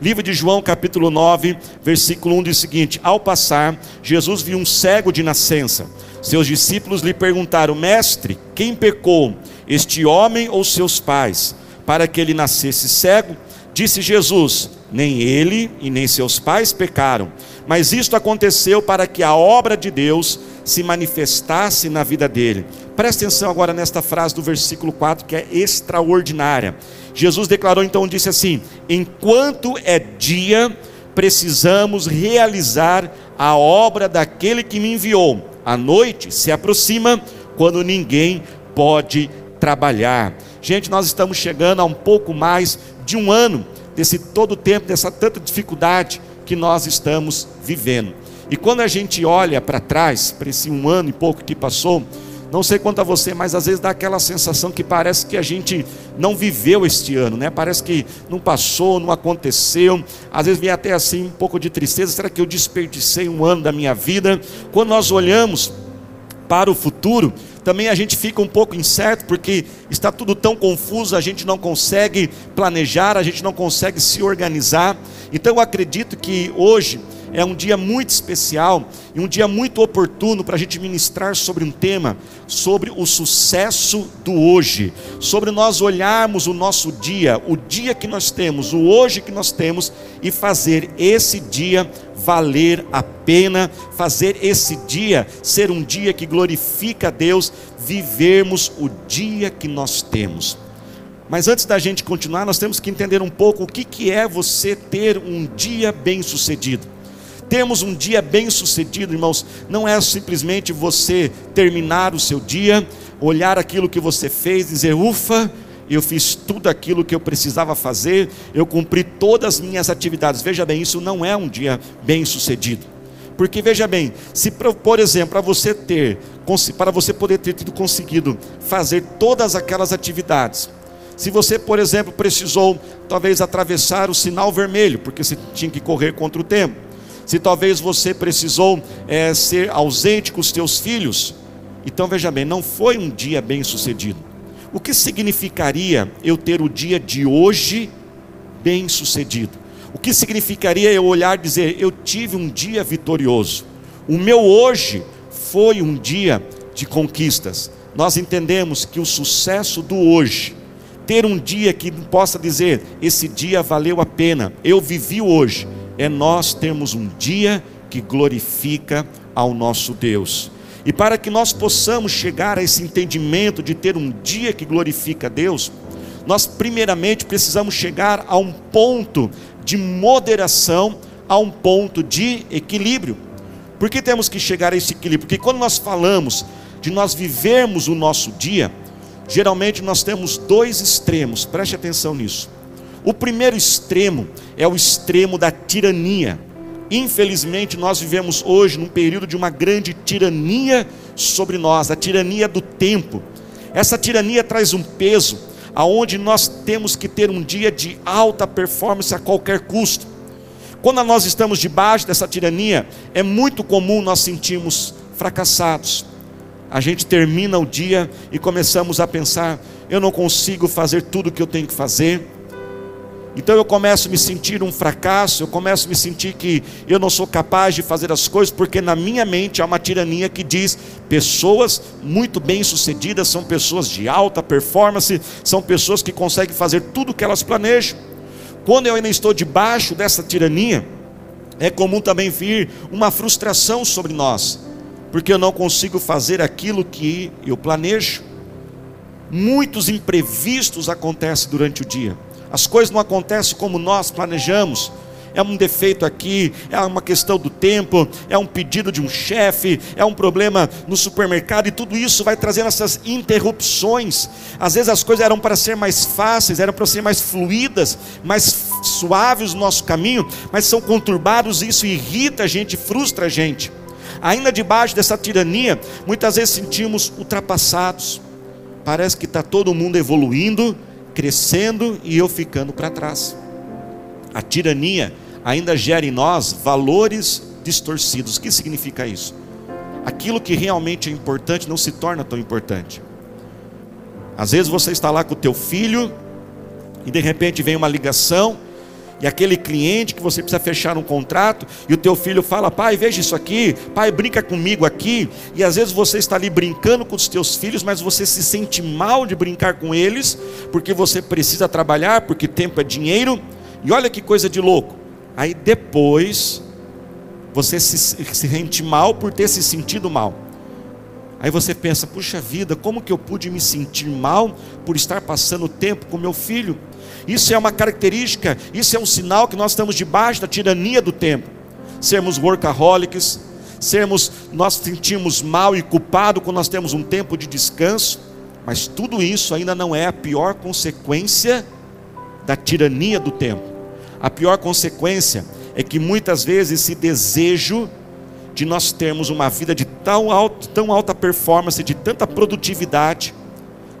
Livro de João, capítulo 9, versículo 1 diz o seguinte: Ao passar, Jesus viu um cego de nascença. Seus discípulos lhe perguntaram: Mestre, quem pecou, este homem ou seus pais, para que ele nascesse cego? Disse Jesus: Nem ele e nem seus pais pecaram, mas isto aconteceu para que a obra de Deus se manifestasse na vida dele. Presta atenção agora nesta frase do versículo 4 que é extraordinária. Jesus declarou então, disse assim: Enquanto é dia, precisamos realizar a obra daquele que me enviou. A noite se aproxima quando ninguém pode trabalhar. Gente, nós estamos chegando a um pouco mais de um ano desse todo tempo, dessa tanta dificuldade que nós estamos vivendo. E quando a gente olha para trás, para esse um ano e pouco que passou, não sei quanto a você, mas às vezes dá aquela sensação que parece que a gente não viveu este ano, né? Parece que não passou, não aconteceu. Às vezes vem até assim um pouco de tristeza. Será que eu desperdicei um ano da minha vida? Quando nós olhamos para o futuro, também a gente fica um pouco incerto, porque está tudo tão confuso, a gente não consegue planejar, a gente não consegue se organizar. Então eu acredito que hoje é um dia muito especial e um dia muito oportuno para a gente ministrar sobre um tema, sobre o sucesso do hoje, sobre nós olharmos o nosso dia, o dia que nós temos, o hoje que nós temos e fazer esse dia valer a pena, fazer esse dia ser um dia que glorifica a Deus, vivermos o dia que nós temos. Mas antes da gente continuar, nós temos que entender um pouco o que, que é você ter um dia bem sucedido termos um dia bem sucedido, irmãos, não é simplesmente você terminar o seu dia, olhar aquilo que você fez, dizer, ufa, eu fiz tudo aquilo que eu precisava fazer, eu cumpri todas as minhas atividades. Veja bem, isso não é um dia bem sucedido. Porque veja bem, se por exemplo, para você ter, para você poder ter tido conseguido fazer todas aquelas atividades, se você, por exemplo, precisou talvez atravessar o sinal vermelho, porque você tinha que correr contra o tempo, se talvez você precisou é, ser ausente com os teus filhos, então veja bem, não foi um dia bem sucedido. O que significaria eu ter o dia de hoje bem sucedido? O que significaria eu olhar e dizer, eu tive um dia vitorioso? O meu hoje foi um dia de conquistas. Nós entendemos que o sucesso do hoje, ter um dia que possa dizer, esse dia valeu a pena, eu vivi hoje é nós termos um dia que glorifica ao nosso Deus. E para que nós possamos chegar a esse entendimento de ter um dia que glorifica a Deus, nós primeiramente precisamos chegar a um ponto de moderação, a um ponto de equilíbrio. Por que temos que chegar a esse equilíbrio? Porque quando nós falamos de nós vivermos o nosso dia, geralmente nós temos dois extremos, preste atenção nisso. O primeiro extremo é o extremo da tirania. Infelizmente, nós vivemos hoje num período de uma grande tirania sobre nós, a tirania do tempo. Essa tirania traz um peso aonde nós temos que ter um dia de alta performance a qualquer custo. Quando nós estamos debaixo dessa tirania, é muito comum nós sentirmos fracassados. A gente termina o dia e começamos a pensar: eu não consigo fazer tudo o que eu tenho que fazer então eu começo a me sentir um fracasso, eu começo a me sentir que eu não sou capaz de fazer as coisas, porque na minha mente há uma tirania que diz: pessoas muito bem-sucedidas são pessoas de alta performance, são pessoas que conseguem fazer tudo o que elas planejam. Quando eu ainda estou debaixo dessa tirania, é comum também vir uma frustração sobre nós, porque eu não consigo fazer aquilo que eu planejo. Muitos imprevistos acontecem durante o dia as coisas não acontecem como nós planejamos. É um defeito aqui, é uma questão do tempo, é um pedido de um chefe, é um problema no supermercado e tudo isso vai trazendo essas interrupções. Às vezes as coisas eram para ser mais fáceis, eram para ser mais fluídas, mais suaves no nosso caminho, mas são conturbados e isso irrita a gente, frustra a gente. Ainda debaixo dessa tirania, muitas vezes sentimos ultrapassados. Parece que está todo mundo evoluindo, crescendo e eu ficando para trás. A tirania ainda gera em nós valores distorcidos. O que significa isso? Aquilo que realmente é importante não se torna tão importante. Às vezes você está lá com o teu filho e de repente vem uma ligação e aquele cliente que você precisa fechar um contrato, e o teu filho fala: "Pai, veja isso aqui, pai, brinca comigo aqui". E às vezes você está ali brincando com os teus filhos, mas você se sente mal de brincar com eles, porque você precisa trabalhar, porque tempo é dinheiro. E olha que coisa de louco. Aí depois você se, se sente mal por ter se sentido mal. Aí você pensa: puxa vida, como que eu pude me sentir mal por estar passando tempo com meu filho? Isso é uma característica, isso é um sinal que nós estamos debaixo da tirania do tempo. Sermos workaholics, sermos, nós sentimos mal e culpado quando nós temos um tempo de descanso, mas tudo isso ainda não é a pior consequência da tirania do tempo. A pior consequência é que muitas vezes esse desejo de nós termos uma vida de tão, alto, tão alta performance, de tanta produtividade,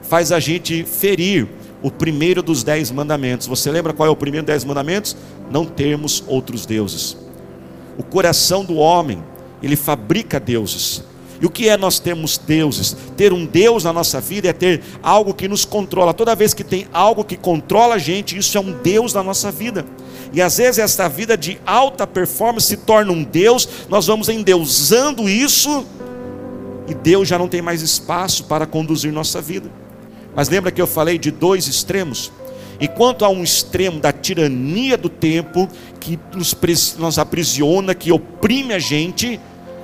faz a gente ferir o primeiro dos dez mandamentos. Você lembra qual é o primeiro dos dez mandamentos? Não termos outros deuses. O coração do homem, ele fabrica deuses. E o que é nós termos deuses? Ter um Deus na nossa vida é ter algo que nos controla. Toda vez que tem algo que controla a gente, isso é um Deus na nossa vida. E às vezes essa vida de alta performance se torna um Deus, nós vamos endeusando isso, e Deus já não tem mais espaço para conduzir nossa vida. Mas lembra que eu falei de dois extremos? Enquanto há um extremo da tirania do tempo, que nos, nos aprisiona, que oprime a gente,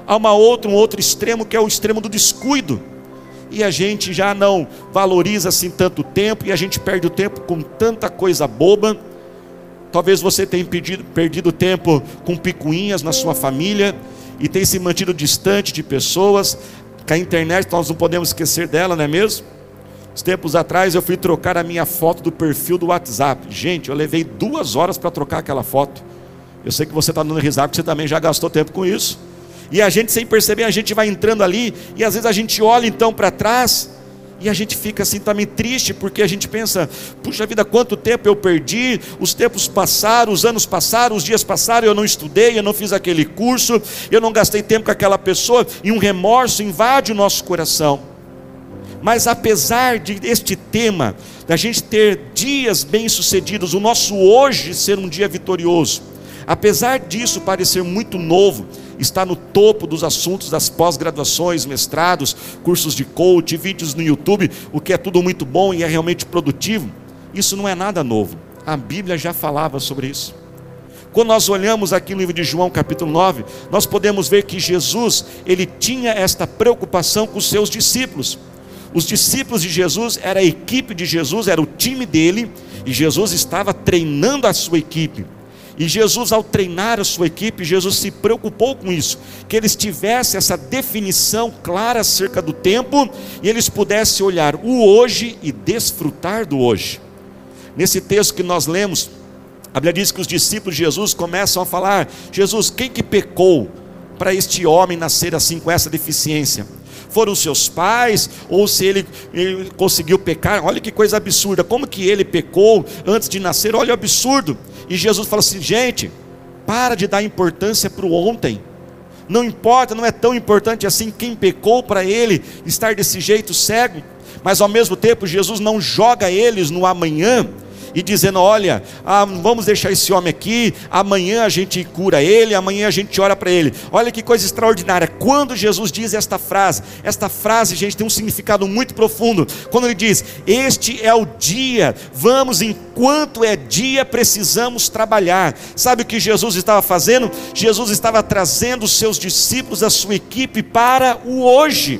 há uma outra, um outro extremo que é o extremo do descuido. E a gente já não valoriza assim tanto tempo, e a gente perde o tempo com tanta coisa boba. Talvez você tenha perdido, perdido tempo com picuinhas na sua família e tenha se mantido distante de pessoas. Com a internet nós não podemos esquecer dela, não é mesmo? Tempos atrás eu fui trocar a minha foto do perfil do WhatsApp. Gente, eu levei duas horas para trocar aquela foto. Eu sei que você está dando risada, porque você também já gastou tempo com isso. E a gente, sem perceber, a gente vai entrando ali, e às vezes a gente olha então para trás, e a gente fica assim também triste, porque a gente pensa: puxa vida, quanto tempo eu perdi, os tempos passaram, os anos passaram, os dias passaram, eu não estudei, eu não fiz aquele curso, eu não gastei tempo com aquela pessoa, e um remorso invade o nosso coração. Mas apesar de este tema, da gente ter dias bem-sucedidos, o nosso hoje ser um dia vitorioso, apesar disso parecer muito novo, está no topo dos assuntos das pós-graduações, mestrados, cursos de coach, vídeos no YouTube, o que é tudo muito bom e é realmente produtivo, isso não é nada novo. A Bíblia já falava sobre isso. Quando nós olhamos aqui no livro de João, capítulo 9, nós podemos ver que Jesus, ele tinha esta preocupação com os seus discípulos. Os discípulos de Jesus era a equipe de Jesus, era o time dele, e Jesus estava treinando a sua equipe. E Jesus, ao treinar a sua equipe, Jesus se preocupou com isso, que eles tivessem essa definição clara acerca do tempo e eles pudessem olhar o hoje e desfrutar do hoje. Nesse texto que nós lemos, a Bíblia diz que os discípulos de Jesus começam a falar: Jesus, quem que pecou para este homem nascer assim com essa deficiência? Foram seus pais, ou se ele, ele conseguiu pecar. Olha que coisa absurda, como que ele pecou antes de nascer, olha o absurdo. E Jesus fala assim: gente, para de dar importância para o ontem. Não importa, não é tão importante assim quem pecou para ele estar desse jeito cego, mas ao mesmo tempo Jesus não joga eles no amanhã, e dizendo: Olha, ah, vamos deixar esse homem aqui, amanhã a gente cura ele, amanhã a gente ora para ele. Olha que coisa extraordinária. Quando Jesus diz esta frase, esta frase, gente, tem um significado muito profundo. Quando ele diz: Este é o dia, vamos, enquanto é dia, precisamos trabalhar. Sabe o que Jesus estava fazendo? Jesus estava trazendo os seus discípulos, a sua equipe para o hoje.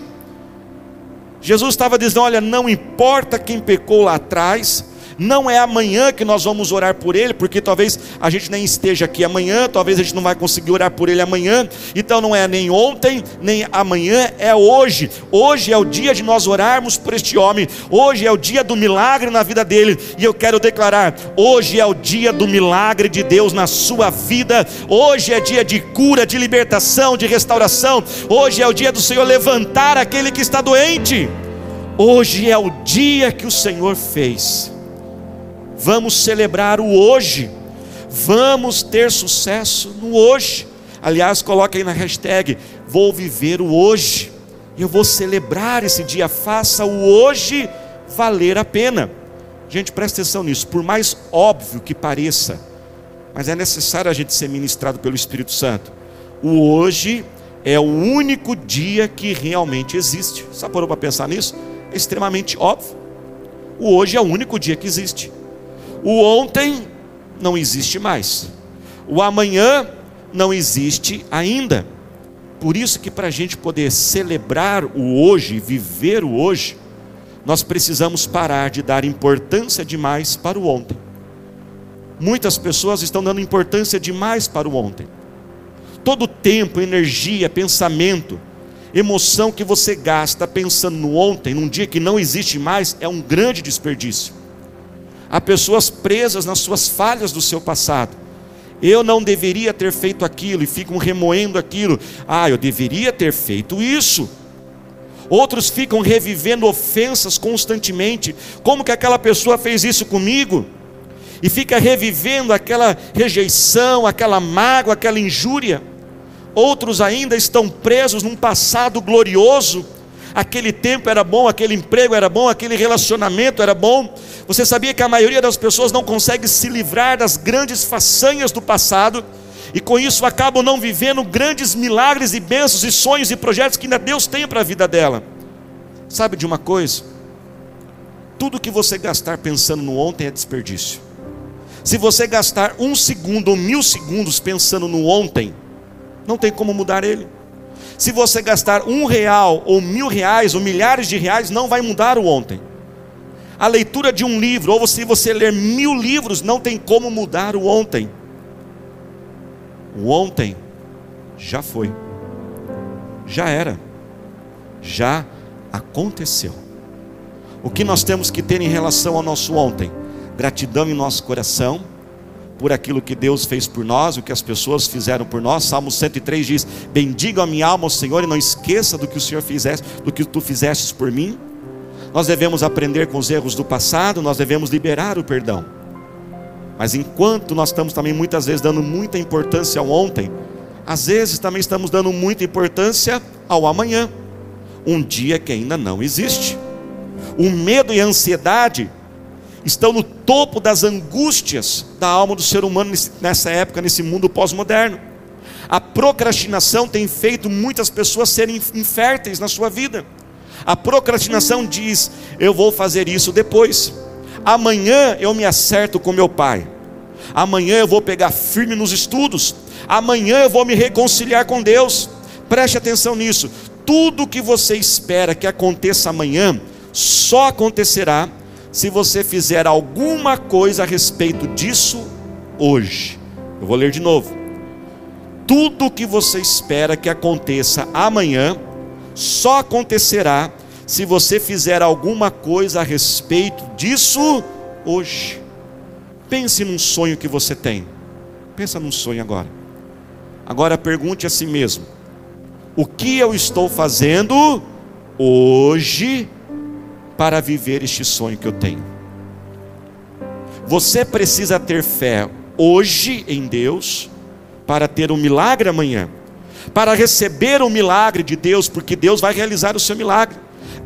Jesus estava dizendo: Olha, não importa quem pecou lá atrás, não é amanhã que nós vamos orar por ele, porque talvez a gente nem esteja aqui amanhã, talvez a gente não vai conseguir orar por ele amanhã. Então não é nem ontem, nem amanhã, é hoje. Hoje é o dia de nós orarmos por este homem. Hoje é o dia do milagre na vida dele. E eu quero declarar: hoje é o dia do milagre de Deus na sua vida. Hoje é dia de cura, de libertação, de restauração. Hoje é o dia do Senhor levantar aquele que está doente. Hoje é o dia que o Senhor fez Vamos celebrar o hoje. Vamos ter sucesso no hoje. Aliás, coloque aí na hashtag: vou viver o hoje. Eu vou celebrar esse dia. Faça o hoje valer a pena. Gente, presta atenção nisso. Por mais óbvio que pareça, mas é necessário a gente ser ministrado pelo Espírito Santo. O hoje é o único dia que realmente existe. Só parou para pensar nisso? É extremamente óbvio. O hoje é o único dia que existe. O ontem não existe mais. O amanhã não existe ainda. Por isso que para a gente poder celebrar o hoje, viver o hoje, nós precisamos parar de dar importância demais para o ontem. Muitas pessoas estão dando importância demais para o ontem. Todo tempo, energia, pensamento, emoção que você gasta pensando no ontem, num dia que não existe mais, é um grande desperdício. Há pessoas presas nas suas falhas do seu passado. Eu não deveria ter feito aquilo e ficam remoendo aquilo. Ah, eu deveria ter feito isso. Outros ficam revivendo ofensas constantemente. Como que aquela pessoa fez isso comigo? E fica revivendo aquela rejeição, aquela mágoa, aquela injúria. Outros ainda estão presos num passado glorioso. Aquele tempo era bom, aquele emprego era bom, aquele relacionamento era bom. Você sabia que a maioria das pessoas não consegue se livrar das grandes façanhas do passado? e com isso acabam não vivendo grandes milagres e bênçãos e sonhos e projetos que ainda Deus tem para a vida dela. Sabe de uma coisa? Tudo que você gastar pensando no ontem é desperdício. Se você gastar um segundo ou mil segundos pensando no ontem, não tem como mudar ele. Se você gastar um real ou mil reais ou milhares de reais, não vai mudar o ontem. A leitura de um livro, ou se você ler mil livros, não tem como mudar o ontem. O ontem já foi, já era, já aconteceu. O que nós temos que ter em relação ao nosso ontem? Gratidão em nosso coração por aquilo que Deus fez por nós, o que as pessoas fizeram por nós. Salmo 103 diz: Bendiga a minha alma Senhor e não esqueça do que o Senhor fizesse, do que tu fizestes por mim. Nós devemos aprender com os erros do passado, nós devemos liberar o perdão. Mas enquanto nós estamos também muitas vezes dando muita importância ao ontem, às vezes também estamos dando muita importância ao amanhã, um dia que ainda não existe. O medo e a ansiedade estão no topo das angústias da alma do ser humano nessa época, nesse mundo pós-moderno. A procrastinação tem feito muitas pessoas serem inférteis na sua vida. A procrastinação diz: Eu vou fazer isso depois. Amanhã eu me acerto com meu pai. Amanhã eu vou pegar firme nos estudos. Amanhã eu vou me reconciliar com Deus. Preste atenção nisso. Tudo que você espera que aconteça amanhã, só acontecerá se você fizer alguma coisa a respeito disso hoje. Eu vou ler de novo. Tudo que você espera que aconteça amanhã, só acontecerá se você fizer alguma coisa a respeito disso hoje. Pense num sonho que você tem. Pensa num sonho agora. Agora pergunte a si mesmo: o que eu estou fazendo hoje para viver este sonho que eu tenho? Você precisa ter fé hoje em Deus para ter um milagre amanhã, para receber o milagre de Deus, porque Deus vai realizar o seu milagre.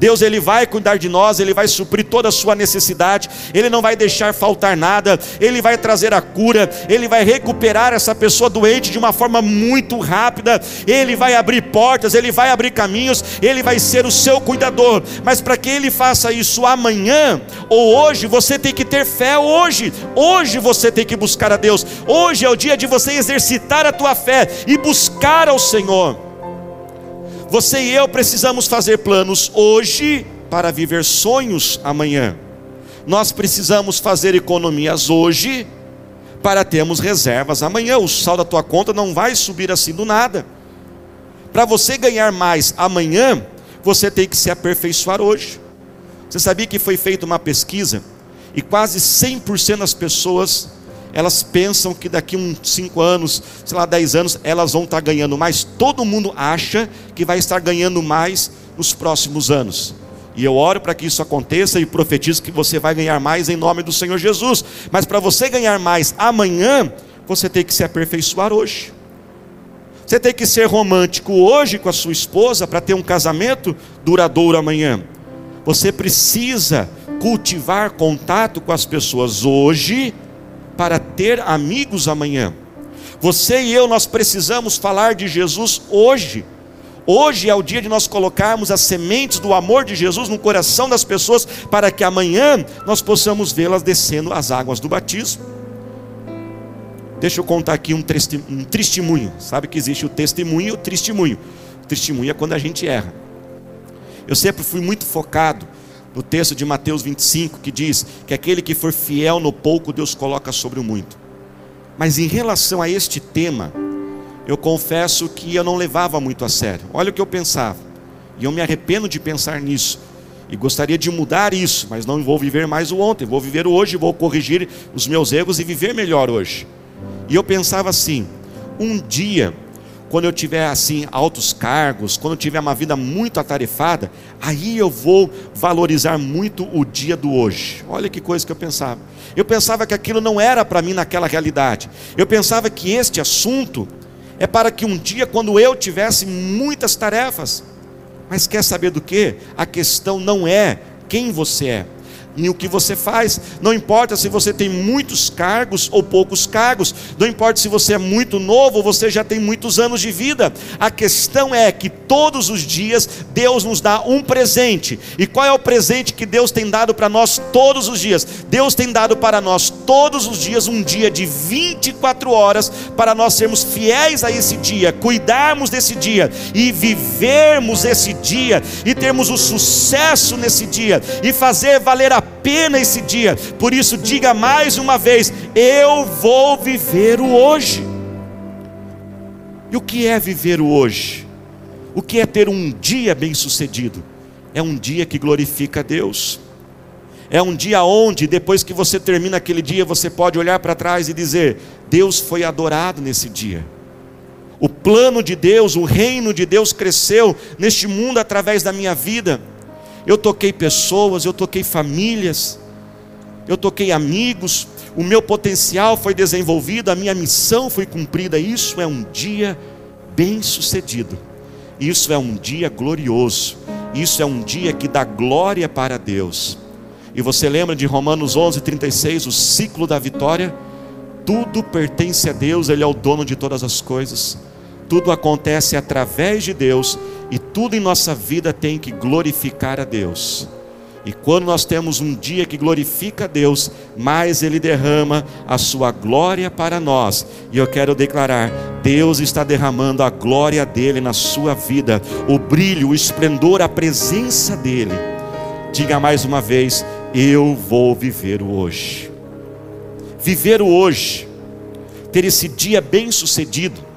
Deus ele vai cuidar de nós, ele vai suprir toda a sua necessidade, ele não vai deixar faltar nada, ele vai trazer a cura, ele vai recuperar essa pessoa doente de uma forma muito rápida, ele vai abrir portas, ele vai abrir caminhos, ele vai ser o seu cuidador. Mas para que ele faça isso amanhã ou hoje, você tem que ter fé hoje. Hoje você tem que buscar a Deus. Hoje é o dia de você exercitar a tua fé e buscar ao Senhor. Você e eu precisamos fazer planos hoje para viver sonhos amanhã. Nós precisamos fazer economias hoje para termos reservas amanhã. O saldo da tua conta não vai subir assim do nada. Para você ganhar mais amanhã, você tem que se aperfeiçoar hoje. Você sabia que foi feita uma pesquisa e quase 100% das pessoas elas pensam que daqui uns 5 anos, sei lá, 10 anos, elas vão estar ganhando mais. Todo mundo acha que vai estar ganhando mais nos próximos anos. E eu oro para que isso aconteça e profetizo que você vai ganhar mais em nome do Senhor Jesus. Mas para você ganhar mais amanhã, você tem que se aperfeiçoar hoje. Você tem que ser romântico hoje com a sua esposa para ter um casamento duradouro amanhã. Você precisa cultivar contato com as pessoas hoje para ter amigos amanhã. Você e eu, nós precisamos falar de Jesus hoje. Hoje é o dia de nós colocarmos as sementes do amor de Jesus no coração das pessoas, para que amanhã nós possamos vê-las descendo as águas do batismo. Deixa eu contar aqui um, um testemunho. Sabe que existe o testemunho e o testemunho. O testemunho é quando a gente erra. Eu sempre fui muito focado no texto de Mateus 25, que diz que aquele que for fiel no pouco, Deus coloca sobre o muito. Mas em relação a este tema, eu confesso que eu não levava muito a sério. Olha o que eu pensava. E eu me arrependo de pensar nisso. E gostaria de mudar isso, mas não vou viver mais o ontem, vou viver o hoje, vou corrigir os meus erros e viver melhor hoje. E eu pensava assim: um dia quando eu tiver assim altos cargos, quando eu tiver uma vida muito atarefada, aí eu vou valorizar muito o dia do hoje. Olha que coisa que eu pensava. Eu pensava que aquilo não era para mim naquela realidade. Eu pensava que este assunto é para que um dia, quando eu tivesse muitas tarefas, mas quer saber do que? A questão não é quem você é, em o que você faz. Não importa se você tem muitos cargos ou poucos cargos, não importa se você é muito novo ou você já tem muitos anos de vida. A questão é que todos os dias Deus nos dá um presente. E qual é o presente que Deus tem dado para nós todos os dias? Deus tem dado para nós todos os dias um dia de 24 horas para nós sermos fiéis a esse dia, cuidarmos desse dia e vivermos esse dia e termos o sucesso nesse dia e fazer valer a pena esse dia. Por isso, diga mais uma vez: eu vou viver o hoje. E o que é viver o hoje? O que é ter um dia bem-sucedido? É um dia que glorifica a Deus. É um dia onde, depois que você termina aquele dia, você pode olhar para trás e dizer: Deus foi adorado nesse dia. O plano de Deus, o reino de Deus cresceu neste mundo através da minha vida. Eu toquei pessoas, eu toquei famílias, eu toquei amigos, o meu potencial foi desenvolvido, a minha missão foi cumprida. Isso é um dia bem sucedido, isso é um dia glorioso, isso é um dia que dá glória para Deus. E você lembra de Romanos 11, 36, o ciclo da vitória? Tudo pertence a Deus, Ele é o dono de todas as coisas, tudo acontece através de Deus e tudo em nossa vida tem que glorificar a Deus. E quando nós temos um dia que glorifica a Deus, mais Ele derrama a sua glória para nós. E eu quero declarar: Deus está derramando a glória dele na sua vida, o brilho, o esplendor, a presença dele. Diga mais uma vez: Eu vou viver o hoje. Viver o hoje, ter esse dia bem sucedido,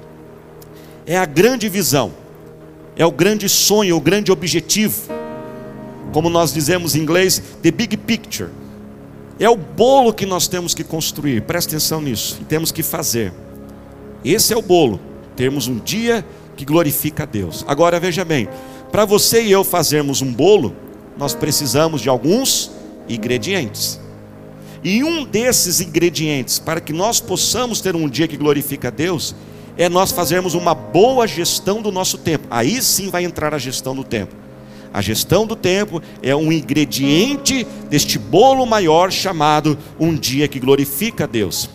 é a grande visão é o grande sonho, o grande objetivo. Como nós dizemos em inglês, the big picture. É o bolo que nós temos que construir, presta atenção nisso, e temos que fazer. Esse é o bolo, termos um dia que glorifica a Deus. Agora veja bem, para você e eu fazermos um bolo, nós precisamos de alguns ingredientes. E um desses ingredientes, para que nós possamos ter um dia que glorifica a Deus, é nós fazermos uma boa gestão do nosso tempo. Aí sim vai entrar a gestão do tempo. A gestão do tempo é um ingrediente deste bolo maior chamado um dia que glorifica a Deus.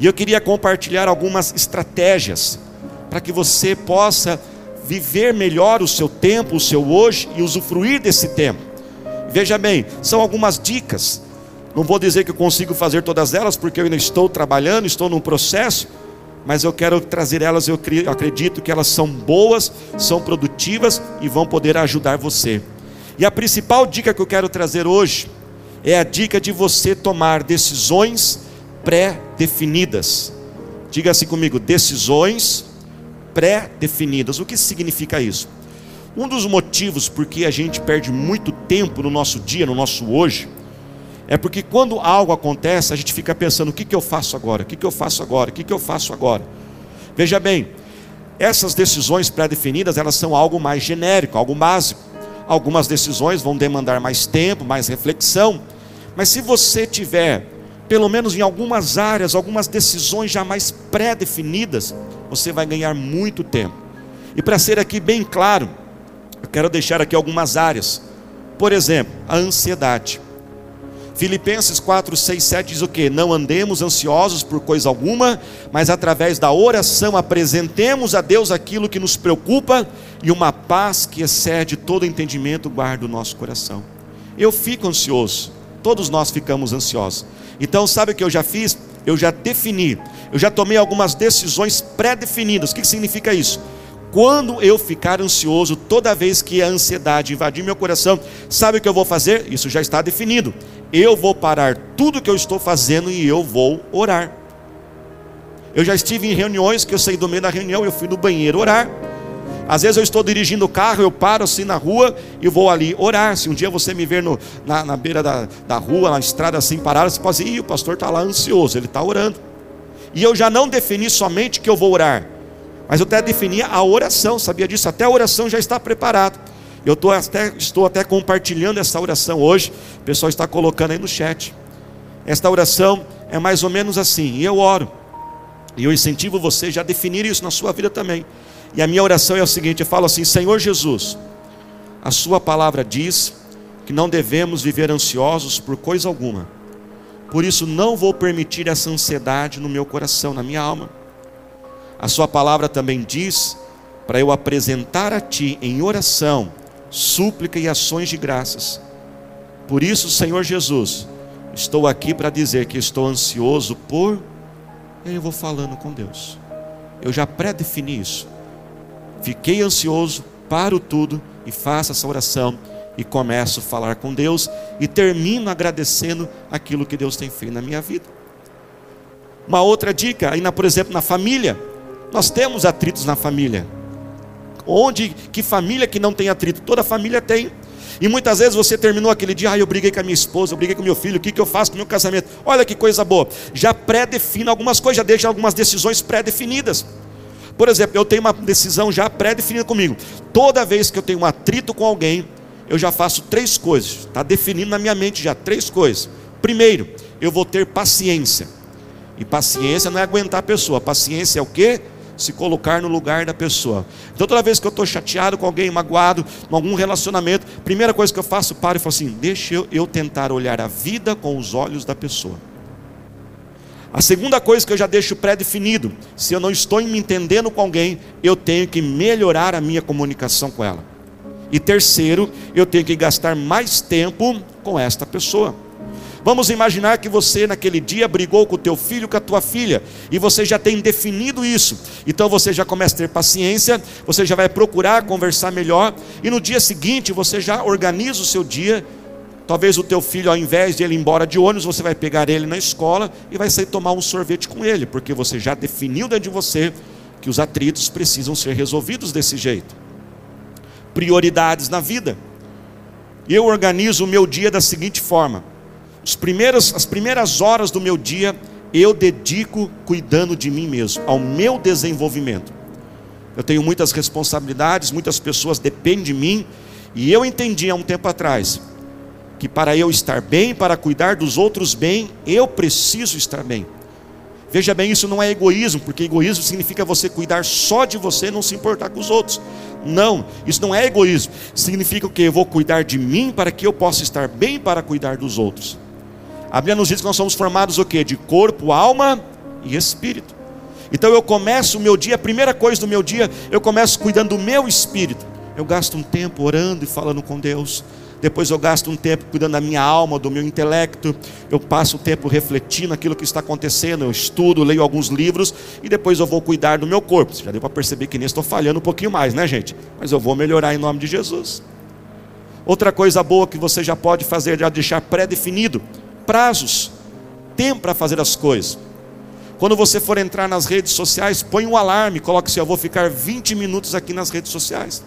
E eu queria compartilhar algumas estratégias para que você possa viver melhor o seu tempo, o seu hoje e usufruir desse tempo. Veja bem, são algumas dicas. Não vou dizer que eu consigo fazer todas elas, porque eu ainda estou trabalhando, estou num processo, mas eu quero trazer elas, eu acredito que elas são boas, são produtivas e vão poder ajudar você. E a principal dica que eu quero trazer hoje é a dica de você tomar decisões pré-definidas. Diga assim comigo: decisões pré-definidas. O que significa isso? Um dos motivos por que a gente perde muito tempo no nosso dia, no nosso hoje, é porque quando algo acontece, a gente fica pensando: o que, que eu faço agora? O que, que eu faço agora? O que, que eu faço agora? Veja bem, essas decisões pré-definidas, elas são algo mais genérico, algo básico. Algumas decisões vão demandar mais tempo, mais reflexão, mas se você tiver, pelo menos em algumas áreas, algumas decisões já mais pré-definidas, você vai ganhar muito tempo. E para ser aqui bem claro, eu quero deixar aqui algumas áreas. Por exemplo, a ansiedade. Filipenses 4, 6, 7 diz o que? Não andemos ansiosos por coisa alguma, mas através da oração apresentemos a Deus aquilo que nos preocupa e uma paz que excede todo entendimento guarda o nosso coração. Eu fico ansioso, todos nós ficamos ansiosos. Então, sabe o que eu já fiz? Eu já defini, eu já tomei algumas decisões pré-definidas. O que significa isso? Quando eu ficar ansioso, toda vez que a ansiedade invadir meu coração, sabe o que eu vou fazer? Isso já está definido eu vou parar tudo que eu estou fazendo e eu vou orar. Eu já estive em reuniões que eu saí do meio da reunião, eu fui no banheiro orar. Às vezes eu estou dirigindo o carro, eu paro assim na rua e vou ali orar. Se um dia você me ver no, na, na beira da, da rua, na estrada assim parado, você pode dizer, Ih, o pastor está lá ansioso, ele está orando. E eu já não defini somente que eu vou orar, mas eu até defini a oração, sabia disso? Até a oração já está preparada. Eu tô até, estou até compartilhando essa oração hoje. O pessoal está colocando aí no chat. Esta oração é mais ou menos assim. E eu oro. E eu incentivo você já a definir isso na sua vida também. E a minha oração é o seguinte: eu falo assim, Senhor Jesus, a Sua palavra diz que não devemos viver ansiosos por coisa alguma. Por isso, não vou permitir essa ansiedade no meu coração, na minha alma. A Sua palavra também diz para eu apresentar a Ti em oração súplica e ações de graças. Por isso, Senhor Jesus, estou aqui para dizer que estou ansioso por. E eu vou falando com Deus. Eu já pré-defini isso. Fiquei ansioso, paro tudo e faço essa oração e começo a falar com Deus e termino agradecendo aquilo que Deus tem feito na minha vida. Uma outra dica, aí, por exemplo, na família, nós temos atritos na família. Onde, que família que não tem atrito? Toda família tem. E muitas vezes você terminou aquele dia, ah, eu briguei com a minha esposa, eu briguei com meu filho, o que, que eu faço com o meu casamento? Olha que coisa boa. Já pré-defina algumas coisas, já deixa algumas decisões pré-definidas. Por exemplo, eu tenho uma decisão já pré-definida comigo. Toda vez que eu tenho um atrito com alguém, eu já faço três coisas. Está definindo na minha mente já três coisas. Primeiro, eu vou ter paciência. E paciência não é aguentar a pessoa. Paciência é o quê? Se colocar no lugar da pessoa. Então, toda vez que eu estou chateado com alguém, magoado, em algum relacionamento, primeira coisa que eu faço, paro e falo assim: deixa eu, eu tentar olhar a vida com os olhos da pessoa. A segunda coisa que eu já deixo pré-definido: se eu não estou me entendendo com alguém, eu tenho que melhorar a minha comunicação com ela. E terceiro, eu tenho que gastar mais tempo com esta pessoa. Vamos imaginar que você naquele dia brigou com o teu filho, com a tua filha, e você já tem definido isso. Então você já começa a ter paciência, você já vai procurar conversar melhor, e no dia seguinte você já organiza o seu dia. Talvez o teu filho, ao invés de ele ir embora de ônibus, você vai pegar ele na escola e vai sair tomar um sorvete com ele, porque você já definiu dentro de você que os atritos precisam ser resolvidos desse jeito. Prioridades na vida. Eu organizo o meu dia da seguinte forma: primeiros, as primeiras horas do meu dia eu dedico cuidando de mim mesmo, ao meu desenvolvimento. Eu tenho muitas responsabilidades, muitas pessoas dependem de mim, e eu entendi há um tempo atrás que para eu estar bem, para cuidar dos outros bem, eu preciso estar bem. Veja bem, isso não é egoísmo, porque egoísmo significa você cuidar só de você não se importar com os outros. Não, isso não é egoísmo. Significa que? Eu vou cuidar de mim para que eu possa estar bem para cuidar dos outros. A Bíblia nos diz que nós somos formados o quê? De corpo, alma e espírito. Então eu começo o meu dia, a primeira coisa do meu dia, eu começo cuidando do meu espírito. Eu gasto um tempo orando e falando com Deus. Depois eu gasto um tempo cuidando da minha alma, do meu intelecto. Eu passo o tempo refletindo aquilo que está acontecendo. Eu estudo, leio alguns livros e depois eu vou cuidar do meu corpo. Você já deu para perceber que nem estou falhando um pouquinho mais, né, gente? Mas eu vou melhorar em nome de Jesus. Outra coisa boa que você já pode fazer, já deixar pré-definido, prazos, tempo para fazer as coisas. Quando você for entrar nas redes sociais, põe um alarme, coloque assim: eu vou ficar 20 minutos aqui nas redes sociais.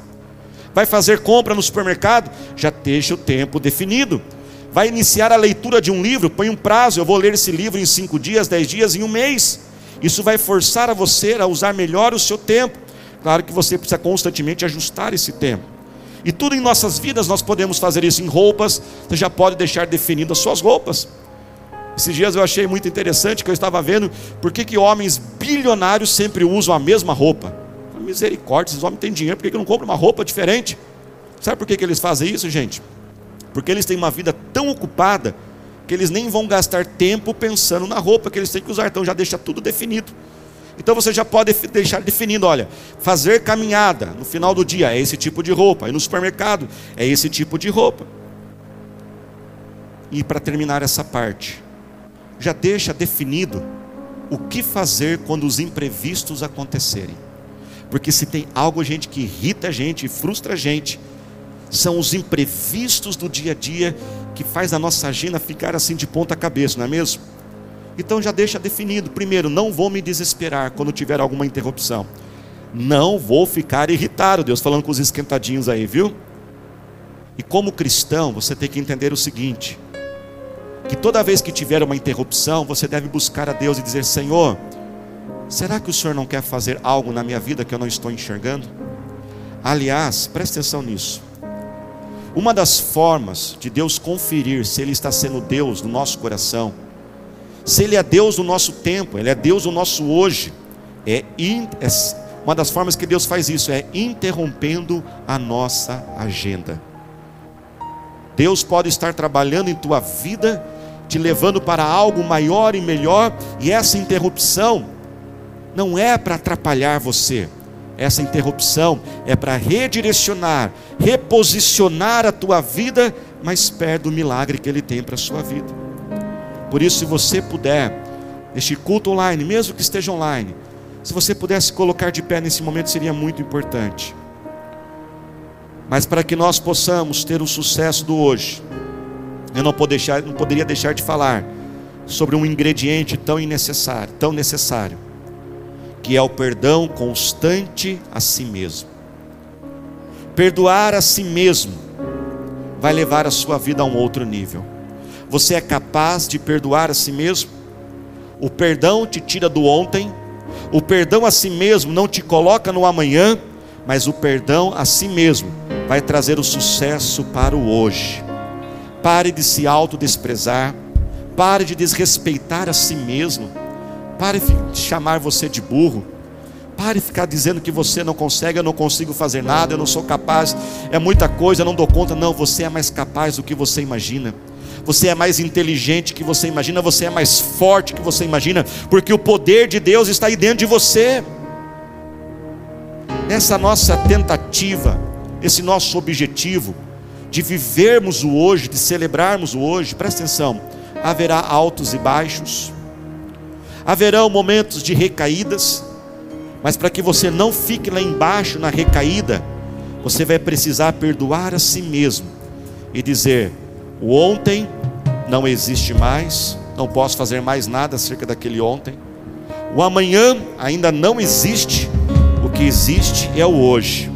Vai fazer compra no supermercado? Já deixa o tempo definido. Vai iniciar a leitura de um livro? Põe um prazo, eu vou ler esse livro em cinco dias, dez dias, em um mês. Isso vai forçar a você a usar melhor o seu tempo. Claro que você precisa constantemente ajustar esse tempo. E tudo em nossas vidas nós podemos fazer isso em roupas. Você já pode deixar definidas as suas roupas. Esses dias eu achei muito interessante que eu estava vendo por que, que homens bilionários sempre usam a mesma roupa. Misericórdia, esses homens têm dinheiro, por que, que não compram uma roupa diferente? Sabe por que, que eles fazem isso, gente? Porque eles têm uma vida tão ocupada que eles nem vão gastar tempo pensando na roupa que eles têm que usar, então já deixa tudo definido. Então você já pode deixar definido, olha, fazer caminhada no final do dia é esse tipo de roupa, e no supermercado é esse tipo de roupa. E para terminar essa parte, já deixa definido o que fazer quando os imprevistos acontecerem. Porque se tem algo, gente, que irrita a gente, frustra a gente, são os imprevistos do dia a dia que faz a nossa agenda ficar assim de ponta cabeça, não é mesmo? Então já deixa definido. Primeiro, não vou me desesperar quando tiver alguma interrupção. Não vou ficar irritado, Deus falando com os esquentadinhos aí, viu? E como cristão, você tem que entender o seguinte: que toda vez que tiver uma interrupção, você deve buscar a Deus e dizer: Senhor, será que o Senhor não quer fazer algo na minha vida que eu não estou enxergando? Aliás, preste atenção nisso. Uma das formas de Deus conferir se Ele está sendo Deus no nosso coração, se Ele é Deus no nosso tempo, Ele é Deus no nosso hoje, é, é uma das formas que Deus faz isso é interrompendo a nossa agenda. Deus pode estar trabalhando em tua vida, te levando para algo maior e melhor, e essa interrupção não é para atrapalhar você, essa interrupção é para redirecionar, reposicionar a tua vida mais perto do milagre que Ele tem para a sua vida. Por isso, se você puder, este culto online, mesmo que esteja online, se você pudesse colocar de pé nesse momento, seria muito importante. Mas para que nós possamos ter o sucesso do hoje, eu não, deixar, não poderia deixar de falar sobre um ingrediente tão necessário, tão necessário que é o perdão constante a si mesmo. Perdoar a si mesmo vai levar a sua vida a um outro nível. Você é capaz de perdoar a si mesmo? O perdão te tira do ontem, o perdão a si mesmo não te coloca no amanhã, mas o perdão a si mesmo vai trazer o sucesso para o hoje. Pare de se autodesprezar, pare de desrespeitar a si mesmo Pare de chamar você de burro. Pare de ficar dizendo que você não consegue, eu não consigo fazer nada, eu não sou capaz, é muita coisa, eu não dou conta. Não, você é mais capaz do que você imagina. Você é mais inteligente que você imagina, você é mais forte que você imagina, porque o poder de Deus está aí dentro de você. Nessa nossa tentativa, esse nosso objetivo de vivermos o hoje, de celebrarmos o hoje, presta atenção, haverá altos e baixos haverão momentos de recaídas, mas para que você não fique lá embaixo na recaída, você vai precisar perdoar a si mesmo e dizer: o ontem não existe mais, não posso fazer mais nada acerca daquele ontem. O amanhã ainda não existe, o que existe é o hoje.